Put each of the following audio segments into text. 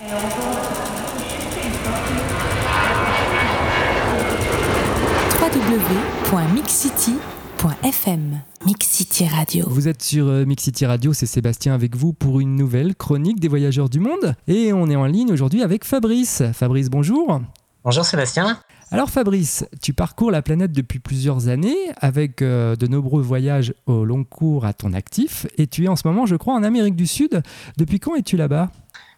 www.mixcity.fm Mixcity Radio. Vous êtes sur euh, Mixcity Radio, c'est Sébastien avec vous pour une nouvelle chronique des voyageurs du monde. Et on est en ligne aujourd'hui avec Fabrice. Fabrice, bonjour. Bonjour Sébastien. Alors Fabrice, tu parcours la planète depuis plusieurs années avec euh, de nombreux voyages au long cours à ton actif et tu es en ce moment, je crois, en Amérique du Sud. Depuis quand es-tu là-bas?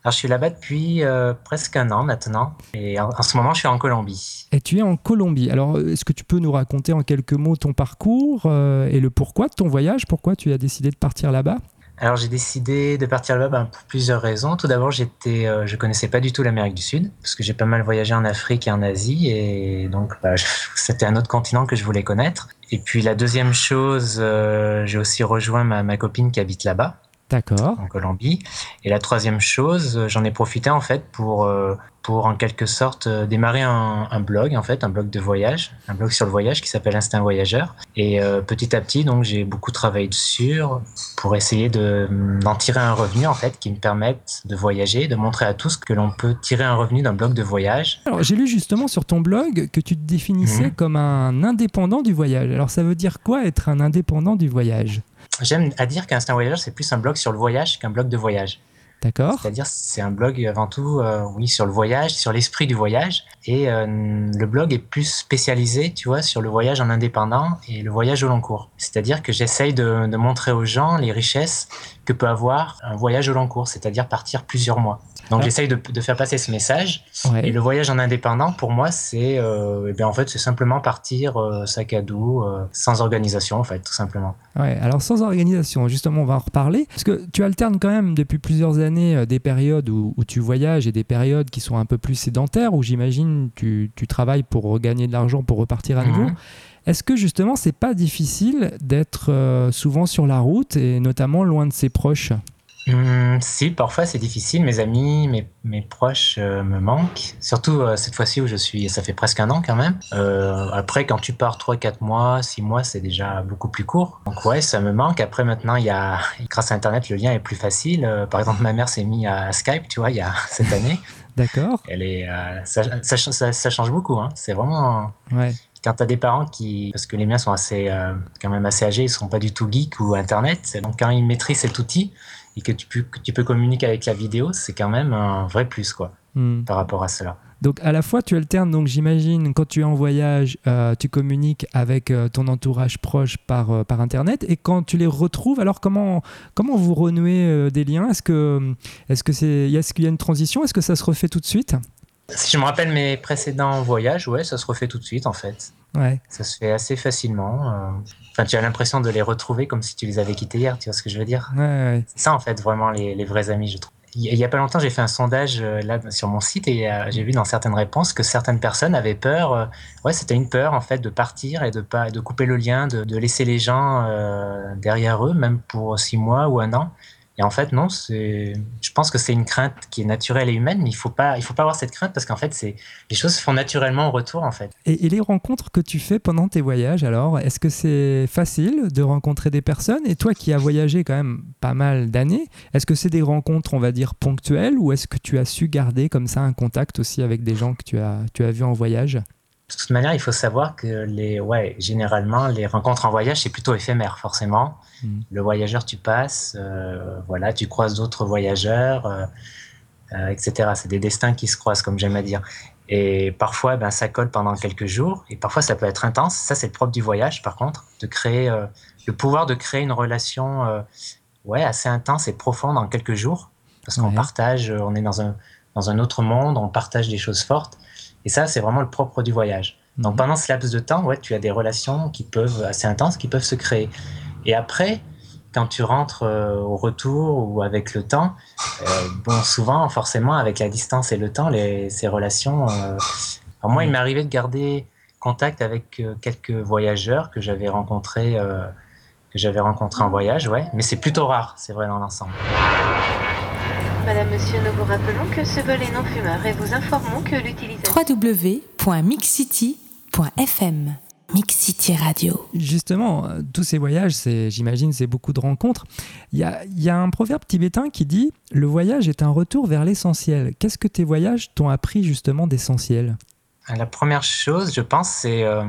Alors, je suis là-bas depuis euh, presque un an maintenant. Et en, ce moment, je suis en Colombie. Et tu es en Colombie. Alors, est-ce que tu peux nous raconter en quelques mots ton parcours euh, et le pourquoi de ton voyage? Pourquoi tu as décidé de partir là-bas? Alors j'ai décidé de partir là-bas ben, pour plusieurs raisons. Tout d'abord, j'étais, euh, je connaissais pas du tout l'Amérique du Sud parce que j'ai pas mal voyagé en Afrique et en Asie et donc bah, c'était un autre continent que je voulais connaître. Et puis la deuxième chose, j'ai aussi rejoint ma, ma copine qui habite là-bas D'accord. En Colombie. Et la troisième chose, euh, j'en ai profité en fait pour, euh, pour en quelque sorte euh, démarrer un, blog, en fait, un blog de voyage, un blog sur le voyage qui s'appelle Instinct Voyageur. Et petit à petit, donc, j'ai beaucoup travaillé dessus pour essayer d'en tirer un revenu, en fait, qui me permette de voyager, de montrer à tous que l'on peut tirer un revenu d'un blog de voyage. Alors, j'ai lu justement sur ton blog que tu te définissais mhm. comme un indépendant du voyage. Alors, ça veut dire quoi être un indépendant du voyage? J'aime à dire qu'Instinct Voyageur, c'est plus un blog sur le voyage qu'un blog de voyage. D'accord. C'est-à-dire, c'est un blog avant tout, euh, oui, sur le voyage, sur l'esprit du voyage. Et euh, le blog est plus spécialisé, tu vois, sur le voyage en indépendant et le voyage au long cours. C'est-à-dire que j'essaye de, de, montrer aux gens les richesses que peut avoir un voyage au long cours, c'est-à-dire partir plusieurs mois. Donc j'essaye de, de, faire passer ce message. Et le voyage en indépendant, pour moi, c'est euh, eh bien, en fait, c'est simplement partir euh, sac à dos, sans organisation, en fait, tout simplement. Ouais, alors sans organisation, justement, on va en reparler. Parce que tu alternes quand même depuis plusieurs années euh, des périodes où, où, tu voyages et des périodes qui sont un peu plus sédentaires, où j'imagine tu, tu travailles pour regagner de l'argent, pour repartir à nouveau. Mhm. Est-ce que justement, c'est pas difficile d'être euh, souvent sur la route et notamment loin de ses proches? Mmh, si, parfois c'est difficile. Mes amis, mes, mes proches euh, me manquent. Surtout euh, cette fois-ci où je suis, ça fait presque un an quand même. Euh, après, quand tu pars 3, 4 mois, 6 mois, c'est déjà beaucoup plus court. Donc ouais, ça me manque. Après, maintenant, il y a, grâce à Internet, le lien est plus facile. par exemple, ma mère s'est mise à Skype, tu vois, il y a cette année. D'accord. Elle est, ça, ça, ça, change beaucoup. Hein. C'est vraiment. Ouais quand tu as des parents qui, parce que les miens sont assez, quand même assez âgés, ils sont pas du tout geeks ou internet, donc quand ils maîtrisent cet outil, et que tu peux, que tu peux communiquer avec la vidéo, c'est quand même un vrai plus quoi, hmm. par rapport à cela. Donc à la fois tu alternes, donc j'imagine quand tu es en voyage, euh, tu communiques avec euh, ton entourage proche par, euh, par Internet et quand tu les retrouves, alors comment, comment vous renouez des liens? Est-ce que est-ce que c'est est-ce qu'il y a une transition? Est-ce que ça se refait tout de suite? Si je me rappelle mes précédents voyages, ouais, ça se refait tout de suite en fait. Ouais. Ça se fait assez facilement. Enfin, tu as l'impression de les retrouver comme si tu les avais quittés hier, tu vois ce que je veux dire? C'est ça, en fait, vraiment, les, les, vrais amis, je trouve. Il y a pas longtemps, j'ai fait un sondage euh, là sur mon site et euh, j'ai vu dans certaines réponses que certaines personnes avaient peur. Euh, ouais, c'était une peur en fait de partir et de pas de couper le lien, de, de laisser les gens derrière eux, même pour six mois ou un an. Et en fait, non, je pense que c'est une crainte qui est naturelle et humaine, mais il faut pas, faut pas avoir cette crainte parce qu'en fait, les choses se font naturellement au retour, en fait. Et, les rencontres que tu fais pendant tes voyages, alors, est-ce que c'est facile de rencontrer des personnes? Et toi qui as voyagé quand même pas mal d'années, est-ce que c'est des rencontres, on va dire, ponctuelles ou est-ce que tu as su garder comme ça un contact aussi avec des gens que tu as, tu as vus en voyage? De toute manière, il faut savoir que les, ouais, généralement, les rencontres en voyage, c'est plutôt éphémère, forcément. Mm. Le voyageur, tu passes, euh, voilà, tu croises d'autres voyageurs, euh, euh, etc. C'est des destins qui se croisent, comme j'aime à dire. Et parfois, ben, ça colle pendant quelques jours, et parfois, ça peut être intense. Ça, c'est le propre du voyage, par contre, de créer, le pouvoir de créer une relation, ouais, assez intense et profonde en quelques jours, parce qu'on partage, on est dans un, dans un autre monde, on partage des choses fortes. Et ça, c'est vraiment le propre du voyage. Donc mhm. pendant ce laps de temps, ouais, tu as des relations qui peuvent assez intenses, qui peuvent se créer. Et après, quand tu rentres euh, au retour ou avec le temps, euh, bon, souvent, forcément, avec la distance et le temps, les, ces relations. Euh... Alors moi, il m'est arrivé de garder contact avec quelques voyageurs que j'avais rencontrés, que j'avais rencontrés en voyage, ouais. Mais c'est plutôt rare, c'est vrai dans l'ensemble. Madame, Monsieur, nous vous rappelons que ce vol est non fumeur et vous informons que l'utilisation... www.mixcity.fm Mix City Radio. Justement, euh, tous ces voyages, c'est, j'imagine, c'est beaucoup de rencontres. Il y a, y a, un proverbe tibétain qui dit Le voyage est un retour vers l'essentiel. Qu'est-ce que tes voyages t'ont appris justement d'essentiel? La première chose, je pense, c'est, euh,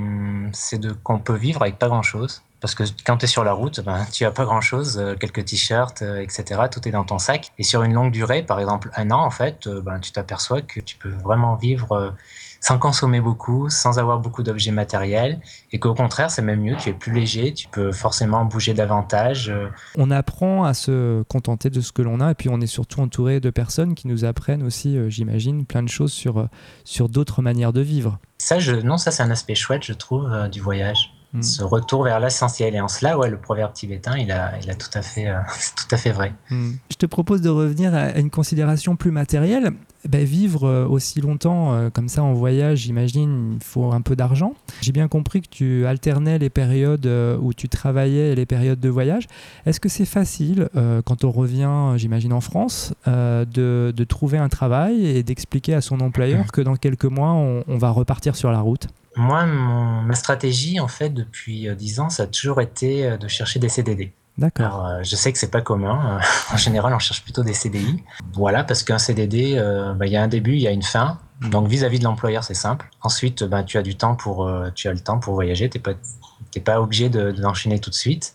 c'est de, qu'on peut vivre avec pas grand-chose. Parce que quand tu es sur la route, ben, tu as pas grand-chose, euh, quelques t-shirts, euh, etc. Tout est dans ton sac. Et sur une longue durée, par exemple un an, en fait, euh, ben, tu t'aperçois que tu peux vraiment vivre sans consommer beaucoup, sans avoir beaucoup d'objets matériels, et qu'au contraire, c'est même mieux, tu es plus léger, tu peux forcément bouger davantage. On apprend à se contenter de ce que l'on a, et puis on est surtout entouré de personnes qui nous apprennent aussi, j'imagine, plein de choses sur, sur d'autres manières de vivre. Ça, je, non, ça c'est un aspect chouette, je trouve, du voyage. Mm. ce retour vers l'essentiel. Et en cela, ouais, le proverbe tibétain, il a, il a tout, à fait, euh, tout à fait vrai. Mm. Je te propose de revenir à une considération plus matérielle. Ben, vivre euh, aussi longtemps euh, comme ça en voyage, j'imagine, il faut un peu d'argent. J'ai bien compris que tu alternais les périodes où tu travaillais et les périodes de voyage. Est-ce que c'est facile, quand on revient, j'imagine, en France, de, de, trouver un travail et d'expliquer à son employeur que dans quelques mois, on, on va repartir sur la route? Moi, ma stratégie, en fait, depuis euh, dix ans, ça a toujours été euh, de chercher des CDD. D'accord. Euh, je sais que c'est pas commun. en général, on cherche plutôt des CDI. Voilà, parce qu'un CDD, bah, il y a un début, il y a une fin. Donc vis-à-vis de l'employeur, c'est simple. Ensuite, bah, tu as du temps pour, tu as le temps pour voyager. T'es pas, pas obligé d'enchaîner tout de suite.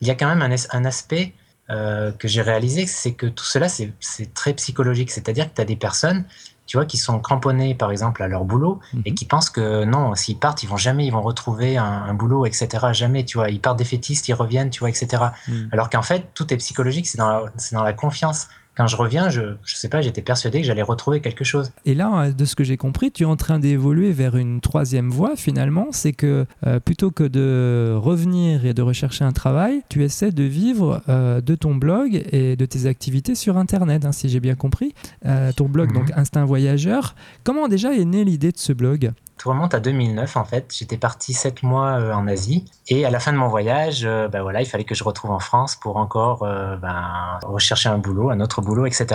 Il y a quand même un, un aspect que j'ai réalisé, c'est que tout cela, c'est très psychologique. C'est-à-dire que tu as des personnes tu vois, qui sont cramponnés, par exemple, à leur boulot et mhm. qui pensent que non, s'ils partent, ils vont jamais, ils vont retrouver un, boulot, etc. Jamais, tu vois, ils partent défaitistes, ils reviennent, tu vois, etc. Mhm. Alors qu'en fait, tout est psychologique, c'est dans, dans la confiance quand je reviens, je ne sais pas, j'étais persuadé que j'allais retrouver quelque chose. Et là, de ce que j'ai compris, tu es en train d'évoluer vers une troisième voie finalement, c'est que euh, plutôt que de revenir et de rechercher un travail, tu essaies de vivre euh, de ton blog et de tes activités sur Internet, hein, si j'ai bien compris. Euh, ton blog, donc mhm. Instinct Voyageur. Comment déjà est née l'idée de ce blog? Tout remonte à 2009 en fait. J'étais parti sept mois euh, en Asie et à la fin de mon voyage, ben voilà, il fallait que je retrouve en France pour encore euh, ben, rechercher un boulot, un autre boulot, etc.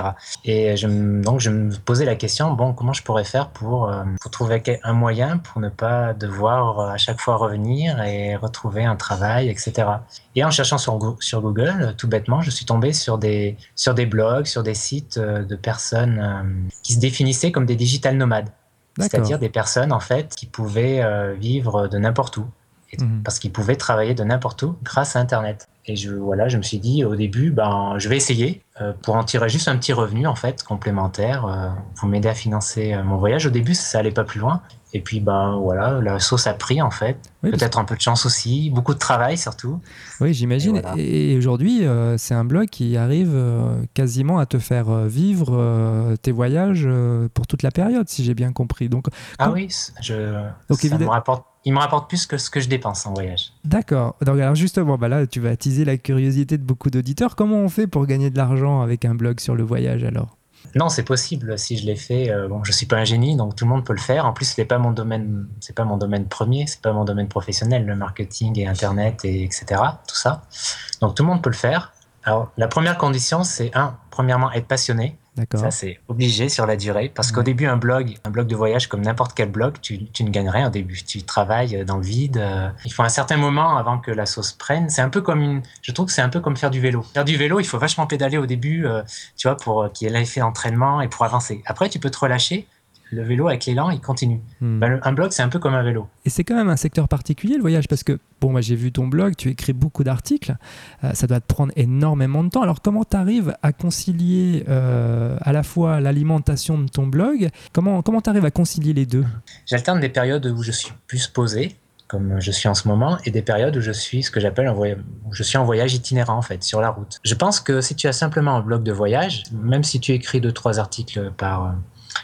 Et donc je me posais la question bon, comment je pourrais faire pour, pour trouver un moyen pour ne pas devoir à chaque fois revenir et retrouver un travail, etc. Et en cherchant sur, sur Google, tout bêtement, je suis tombé sur des, sur des blogs, sur des sites de personnes qui se définissaient comme des digital nomades c'est-à-dire des personnes en fait qui pouvaient euh, vivre de n'importe où, mhm. parce qu'ils pouvaient travailler de n'importe où grâce à Internet. Et je, voilà, je me suis dit au début, ben, je vais essayer euh, pour en tirer juste un petit revenu en fait complémentaire euh, pour m'aider à financer mon voyage. Au début, ça allait pas plus loin. Et puis, ben voilà, la sauce a pris en fait. Peut-être un peu de chance aussi, beaucoup de travail surtout. Oui, j'imagine. Et, aujourd'hui, euh, c'est un blog qui arrive euh, quasiment à te faire euh, vivre tes voyages pour toute la période, si j'ai bien compris. Donc, ah oui, je, Donc, ça me rapporte il me rapporte plus que ce que je dépense en voyage. D'accord. Donc alors justement, bah là, tu vas attiser la curiosité de beaucoup d'auditeurs. Comment on fait pour gagner de l'argent avec un blog sur le voyage alors? Non, c'est possible. Si je l'ai fait, euh, bon, je suis pas un génie, donc tout le monde peut le faire. En plus, ce n'est pas mon domaine, c'est pas mon domaine premier, c'est pas mon domaine professionnel, le marketing et Internet et etc. Tout ça. Donc tout le monde peut le faire. Alors, la première condition, c'est un, premièrement, être passionné. Ça, c'est obligé sur la durée. Parce qu'au début, un blog, un blog de voyage comme n'importe quel blog, tu, tu, ne gagnes rien au début. Tu travailles dans le vide. Euh, il faut un certain moment avant que la sauce prenne. C'est un peu comme une, je trouve que c'est un peu comme faire du vélo. Faire du vélo, il faut vachement pédaler au début, euh, tu vois, pour qu'il y ait l'effet d'entraînement et pour avancer. Après, tu peux te relâcher le vélo avec l'élan, il continue. Hmm. Ben, un blog, c'est un peu comme un vélo. Et c'est quand même un secteur particulier, le voyage, parce que, bon, moi j'ai vu ton blog, tu écris beaucoup d'articles, euh, ça doit te prendre énormément de temps. Alors comment tu arrives à concilier euh, à la fois l'alimentation de ton blog, comment comment tu arrives à concilier les deux? J'alterne des périodes où je suis plus posé, comme je suis en ce moment, et des périodes où je suis ce que j'appelle un voyage, je suis en voyage itinérant en fait, sur la route. Je pense que si tu as simplement un blog de voyage, même si tu écris deux trois articles par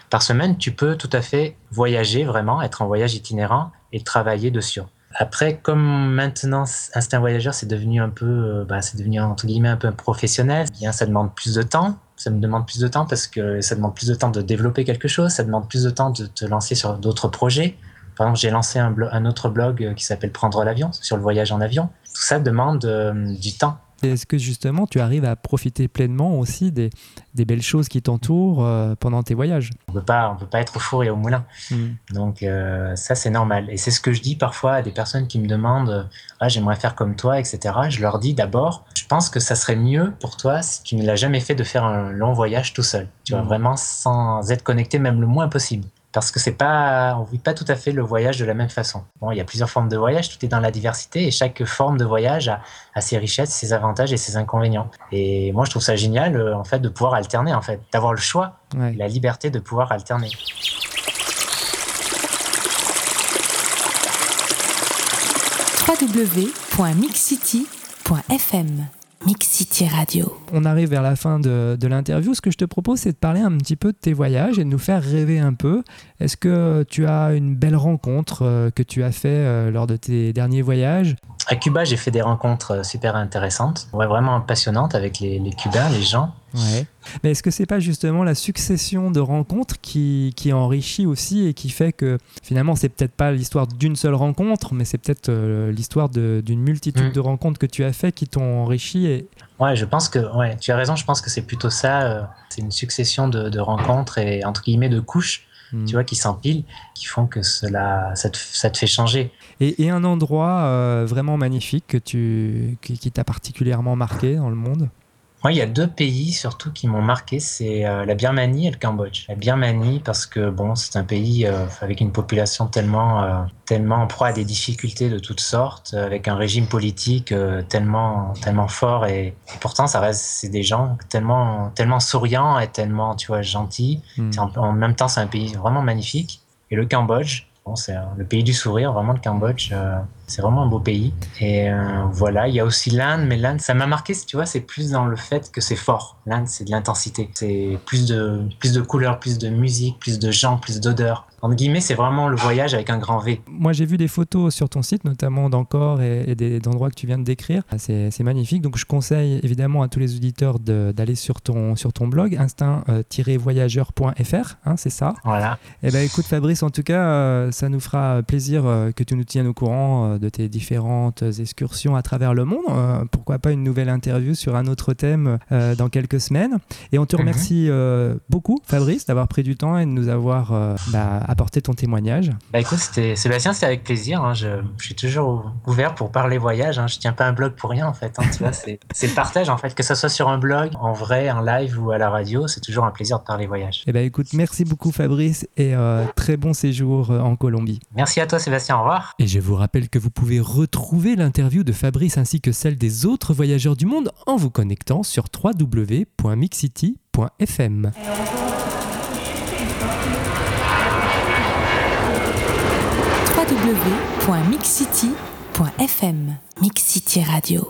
par semaine, tu peux tout à fait voyager vraiment, être en voyage itinérant et travailler dessus. Après, comme maintenant Instinct Voyageur, c'est devenu un peu, euh, bah, c'est devenu entre guillemets un peu professionnel, eh bien ça demande plus de temps. Ça me demande plus de temps parce que ça demande plus de temps de développer quelque chose, ça demande plus de temps de te lancer sur d'autres projets. Par exemple, j'ai lancé un, autre blog qui s'appelle Prendre l'avion sur le voyage en avion. Tout ça demande euh, du temps Est-ce que justement tu arrives à profiter pleinement aussi des, des belles choses qui t'entourent euh, pendant tes voyages? On peut pas, on peut pas être au four et au moulin. Hmm. Donc euh, ça c'est normal. Et c'est ce que je dis parfois à des personnes qui me demandent ah j'aimerais faire comme toi, etc. Je leur dis d'abord, je pense que ça serait mieux pour toi si tu ne l'as jamais fait de faire un long voyage tout seul. Tu vois hmm. vraiment sans être connecté même le moins possible parce que c'est pas, on vit pas tout à fait le voyage de la même façon. Bon, il y a plusieurs formes de voyage, tout est dans la diversité et chaque forme de voyage a, ses richesses, ses avantages et ses inconvénients. Et moi, je trouve ça génial, euh, en fait, de pouvoir alterner, en fait, d'avoir le choix, la liberté de pouvoir alterner. www.mixcity.fm Mix City Radio. On arrive vers la fin de, de l'interview. Ce que je te propose, c'est de parler un petit peu de tes voyages et de nous faire rêver un peu. Est-ce que tu as une belle rencontre euh, que tu as fait euh, lors de tes derniers voyages? À Cuba, j'ai fait des rencontres euh, super intéressantes, ouais, vraiment passionnantes avec les, les Cubains, les gens. Ouais. Mais est-ce que c'est pas justement la succession de rencontres qui, qui enrichit aussi et qui fait que finalement c'est peut-être pas l'histoire d'une seule rencontre, mais c'est peut-être euh, l'histoire d'une multitude mm. de rencontres que tu as fait qui t'ont enrichi et... Ouais, je pense que ouais, tu as raison. Je pense que c'est plutôt ça. Euh, c'est une succession de, de, rencontres et entre guillemets de couches, mm. tu vois, qui s'empilent, qui font que cela, ça te, ça te fait changer. Et, et un endroit euh, vraiment magnifique que tu, qui t'a particulièrement marqué dans le monde? Moi, il y a deux pays surtout qui m'ont marqué, c'est euh, la Birmanie et le Cambodge. La Birmanie parce que bon, c'est un pays euh, avec une population tellement euh, tellement en proie à des difficultés de toutes sortes, avec un régime politique tellement tellement fort et, et, pourtant ça reste c'est des gens tellement tellement souriants et tellement tu vois gentils. Hmm. En, en, même temps, c'est un pays vraiment magnifique. Et le Cambodge, bon, c'est le pays du sourire, vraiment le Cambodge. C'est vraiment un beau pays. Et euh, voilà, il y a aussi l'Inde, mais l'Inde, ça m'a marqué, tu vois, c'est plus dans le fait que c'est fort. L'Inde, c'est de l'intensité. C'est plus de, plus de couleurs, plus de musique, plus de gens, plus d'odeurs en guillemets, c'est vraiment le voyage avec un grand V. Moi, j'ai vu des photos sur ton site, notamment d'encore et, et d'endroits que tu viens de décrire. C'est magnifique. Donc, je conseille évidemment à tous les auditeurs d'aller sur ton, sur ton blog, instinct-voyageur.fr. Hein, c'est ça. Voilà. Eh ben, écoute, Fabrice, en tout cas, euh, ça nous fera plaisir euh, que tu nous tiennes au courant de tes différentes excursions à travers le monde. pourquoi pas une nouvelle interview sur un autre thème dans quelques semaines. Et on te mhm. remercie beaucoup, Fabrice, d'avoir pris du temps et de nous avoir bah, apporter ton témoignage. Bah écoute, Sébastien, c'était avec plaisir. Hein. Je, suis toujours ouvert pour parler voyage. Hein. Je tiens pas un blog pour rien en fait. Hein, c'est, le partage en fait, que ce soit sur un blog, en vrai, en live ou à la radio, c'est toujours un plaisir de parler voyage. Eh ben écoute, merci beaucoup Fabrice et euh, très bon séjour euh, en Colombie. Merci à toi Sébastien, au revoir. Et je vous rappelle que vous pouvez retrouver l'interview de Fabrice ainsi que celle des autres voyageurs du monde en vous connectant sur www.mixcity.fm. www.mixcity.fm Mix City Radio